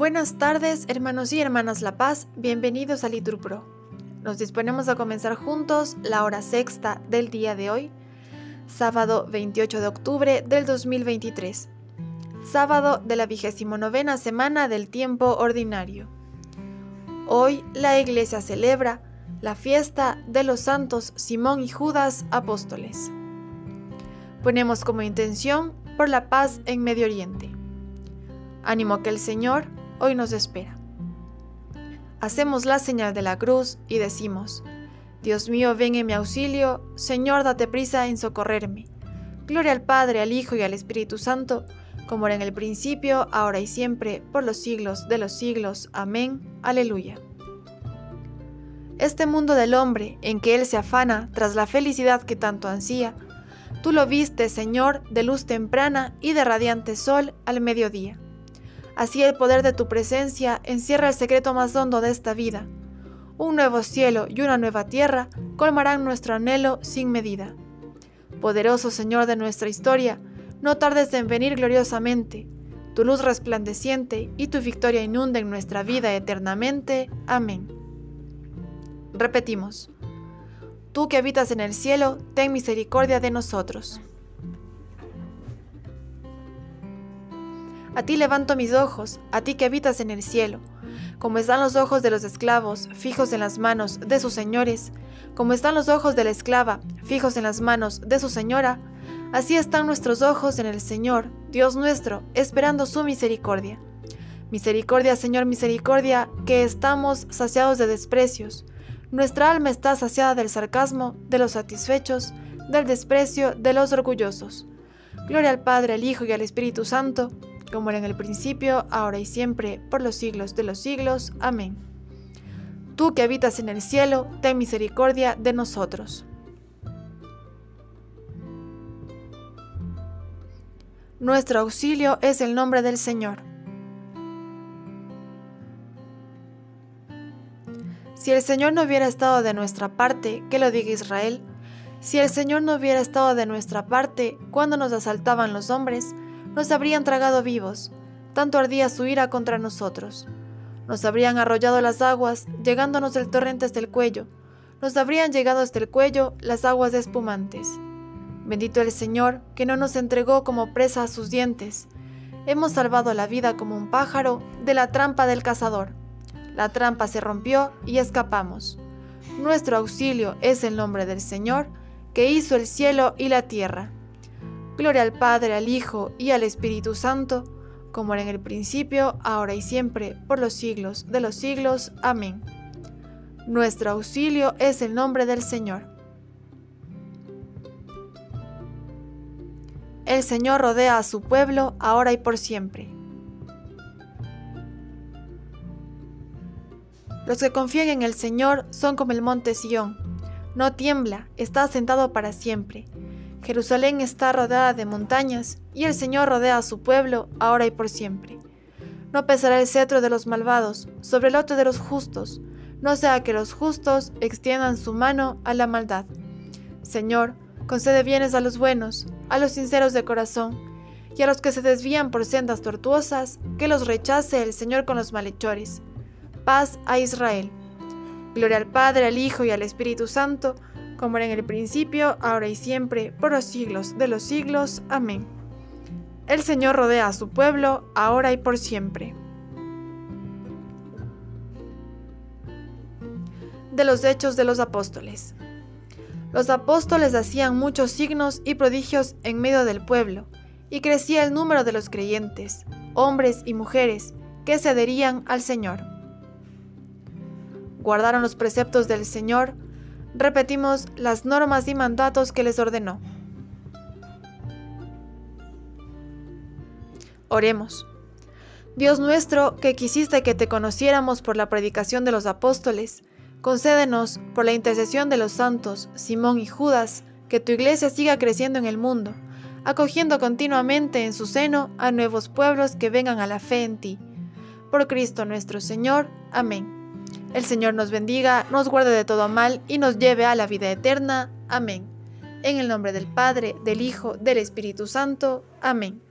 Buenas tardes, hermanos y hermanas La Paz, bienvenidos a Liturpro. Nos disponemos a comenzar juntos la hora sexta del día de hoy, sábado 28 de octubre del 2023, sábado de la vigésimo novena semana del tiempo ordinario. Hoy la Iglesia celebra la fiesta de los santos Simón y Judas apóstoles. Ponemos como intención por la paz en Medio Oriente. Ánimo que el Señor hoy nos espera. Hacemos la señal de la cruz y decimos, Dios mío, ven en mi auxilio, Señor, date prisa en socorrerme. Gloria al Padre, al Hijo y al Espíritu Santo, como era en el principio, ahora y siempre, por los siglos de los siglos. Amén. Aleluya. Este mundo del hombre, en que él se afana tras la felicidad que tanto ansía, tú lo viste, Señor, de luz temprana y de radiante sol al mediodía. Así el poder de tu presencia encierra el secreto más hondo de esta vida. Un nuevo cielo y una nueva tierra colmarán nuestro anhelo sin medida. Poderoso Señor de nuestra historia, no tardes en venir gloriosamente. Tu luz resplandeciente y tu victoria inunden nuestra vida eternamente. Amén. Repetimos. Tú que habitas en el cielo, ten misericordia de nosotros. A ti levanto mis ojos, a ti que habitas en el cielo. Como están los ojos de los esclavos fijos en las manos de sus señores, como están los ojos de la esclava fijos en las manos de su señora, así están nuestros ojos en el Señor, Dios nuestro, esperando su misericordia. Misericordia, Señor, misericordia, que estamos saciados de desprecios. Nuestra alma está saciada del sarcasmo de los satisfechos, del desprecio de los orgullosos. Gloria al Padre, al Hijo y al Espíritu Santo, como era en el principio, ahora y siempre, por los siglos de los siglos. Amén. Tú que habitas en el cielo, ten misericordia de nosotros. Nuestro auxilio es el nombre del Señor. Si el Señor no hubiera estado de nuestra parte, que lo diga Israel, si el Señor no hubiera estado de nuestra parte cuando nos asaltaban los hombres, nos habrían tragado vivos, tanto ardía su ira contra nosotros. Nos habrían arrollado las aguas, llegándonos el torrente hasta el cuello, nos habrían llegado hasta el cuello las aguas espumantes. Bendito el Señor, que no nos entregó como presa a sus dientes. Hemos salvado la vida como un pájaro de la trampa del cazador. La trampa se rompió y escapamos. Nuestro auxilio es el nombre del Señor, que hizo el cielo y la tierra. Gloria al Padre, al Hijo y al Espíritu Santo, como era en el principio, ahora y siempre, por los siglos de los siglos. Amén. Nuestro auxilio es el nombre del Señor. El Señor rodea a su pueblo ahora y por siempre. Los que confían en el Señor son como el monte Sión. No tiembla, está sentado para siempre. Jerusalén está rodeada de montañas, y el Señor rodea a su pueblo, ahora y por siempre. No pesará el cetro de los malvados sobre el lote de los justos, no sea que los justos extiendan su mano a la maldad. Señor, concede bienes a los buenos, a los sinceros de corazón, y a los que se desvían por sendas tortuosas, que los rechace el Señor con los malhechores. Paz a Israel. Gloria al Padre, al Hijo y al Espíritu Santo, como era en el principio, ahora y siempre, por los siglos de los siglos. Amén. El Señor rodea a su pueblo, ahora y por siempre. De los Hechos de los Apóstoles. Los apóstoles hacían muchos signos y prodigios en medio del pueblo, y crecía el número de los creyentes, hombres y mujeres, que se adherían al Señor. Guardaron los preceptos del Señor, repetimos las normas y mandatos que les ordenó. Oremos. Dios nuestro, que quisiste que te conociéramos por la predicación de los apóstoles, concédenos, por la intercesión de los santos Simón y Judas, que tu iglesia siga creciendo en el mundo, acogiendo continuamente en su seno a nuevos pueblos que vengan a la fe en ti. Por Cristo nuestro Señor. Amén. El Señor nos bendiga, nos guarde de todo mal y nos lleve a la vida eterna. Amén. En el nombre del Padre, del Hijo, del Espíritu Santo. Amén.